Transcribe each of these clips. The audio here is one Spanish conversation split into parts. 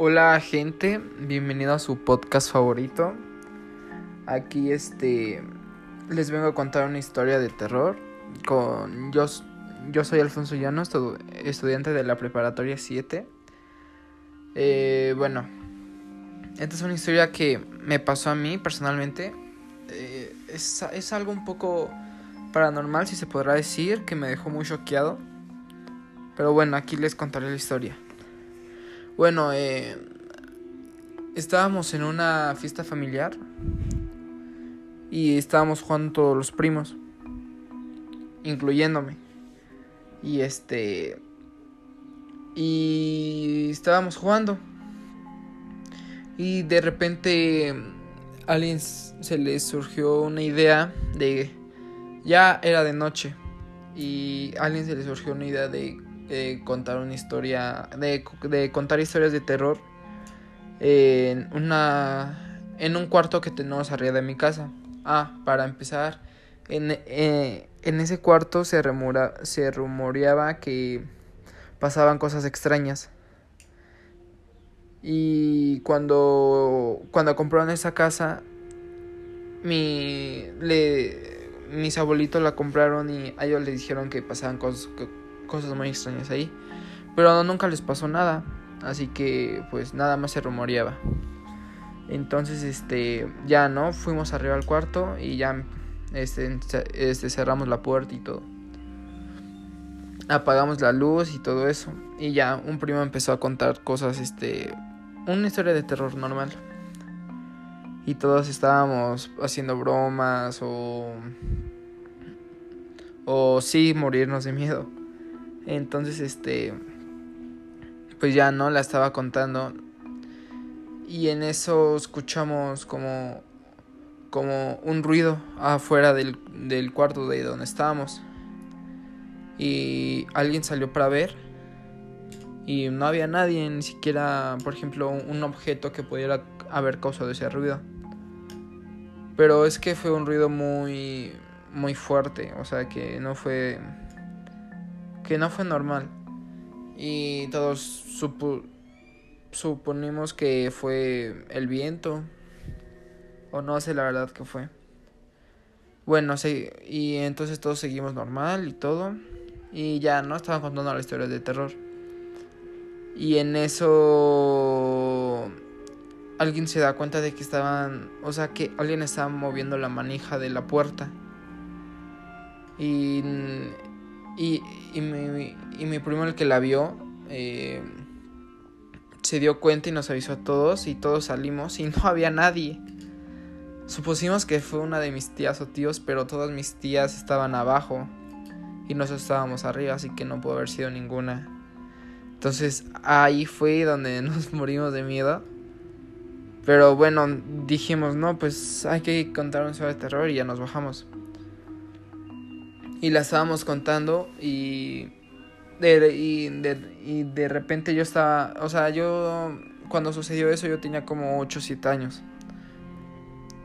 Hola gente, bienvenido a su podcast favorito. Aquí este les vengo a contar una historia de terror con yo soy Alfonso Llano, estudiante de la preparatoria 7. Eh, bueno, esta es una historia que me pasó a mí personalmente. Eh, es, es algo un poco paranormal, si se podrá decir, que me dejó muy choqueado. Pero bueno, aquí les contaré la historia. Bueno, eh, estábamos en una fiesta familiar y estábamos jugando todos los primos, incluyéndome. Y este... Y estábamos jugando. Y de repente a alguien se le surgió una idea de... Ya era de noche. Y a alguien se le surgió una idea de eh, contar una historia, de, contar historias de terror en una en un cuarto que tenemos arriba de mi casa. Ah, para empezar, en, eh, en ese cuarto se, rumora, se rumoreaba que pasaban cosas extrañas. Y cuando, cuando compraron esa casa, mi, le, mis abuelitos la compraron y a ellos les dijeron que pasaban cosas, cosas muy extrañas ahí. Pero nunca les pasó nada. Así que pues nada más se rumoreaba. Entonces este ya no, fuimos arriba al cuarto y ya este, este cerramos la puerta y todo. Apagamos la luz y todo eso. Y ya un primo empezó a contar cosas, este, una historia de terror normal. Y todos estábamos haciendo bromas o o sí morirnos de miedo. Entonces, este, pues ya no la estaba contando. Y en eso escuchamos como, como un ruido afuera del, del cuarto de donde estábamos. Y alguien salió para ver. Y no había nadie, ni siquiera, por ejemplo, un objeto que pudiera haber causado ese ruido. Pero es que fue un ruido muy, muy fuerte. O sea, que no fue que no fue normal. Y todos suponemos que fue el viento. O no sé la verdad que fue. Bueno, sí, y entonces todos seguimos normal y todo. Y ya, ¿no? Estaban contando la historia de terror. Y en eso alguien se da cuenta de que estaban, o sea, que alguien estaba moviendo la manija de la puerta. Y y, y, mi, y mi primo, el que la vio, eh, se dio cuenta y nos avisó a todos y todos salimos y no había nadie. Supusimos que fue una de mis tías o tíos, pero todas mis tías estaban abajo y nosotros estábamos arriba, así que no pudo haber sido ninguna. Entonces ahí fue donde nos morimos de miedo. Pero bueno, dijimos, no, pues hay que contar un de terror y ya nos bajamos. Y la estábamos contando y de, y, de, y de repente yo estaba, o sea, yo cuando sucedió eso yo tenía como 8 o 7 años.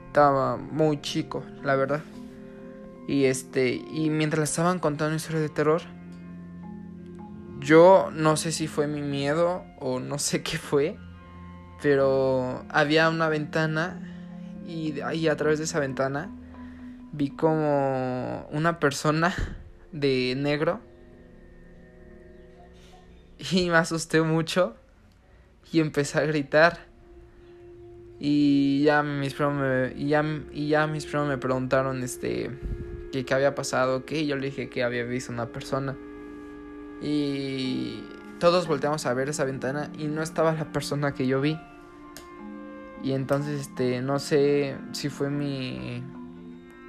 Estaba muy chico, la verdad. Y este, y mientras estaban contando una historia de terror, yo no sé si fue mi miedo o no sé qué fue, pero había una ventana y, y a través de esa ventana vi como una persona de negro y me asusté mucho y empecé a gritar y ya mis primos me, y ya, y ya mis primos me preguntaron este que qué había pasado, que yo le dije que había visto una persona y todos volteamos a ver esa ventana y no estaba la persona que yo vi. Y entonces este no sé si fue mi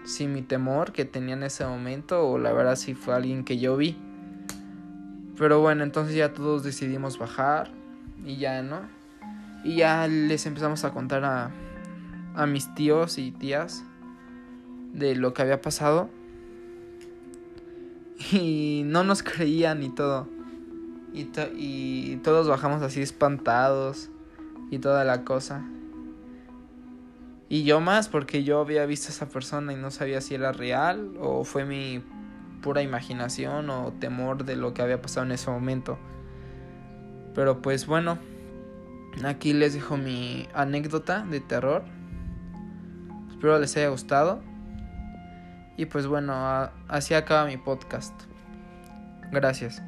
si mi temor que tenía en ese momento o la verdad si fue alguien que yo vi. Pero bueno, entonces ya todos decidimos bajar y ya, ¿no? Y ya les empezamos a contar a, a mis tíos y tías de lo que había pasado. Y no nos creían y todo. Y, y todos bajamos así espantados y toda la cosa. Y yo más porque yo había visto a esa persona y no sabía si era real o fue mi pura imaginación o temor de lo que había pasado en ese momento. Pero pues bueno, Aquí les dejo mi anécdota de terror. Espero les haya gustado. Y pues bueno, así acaba mi podcast. Gracias.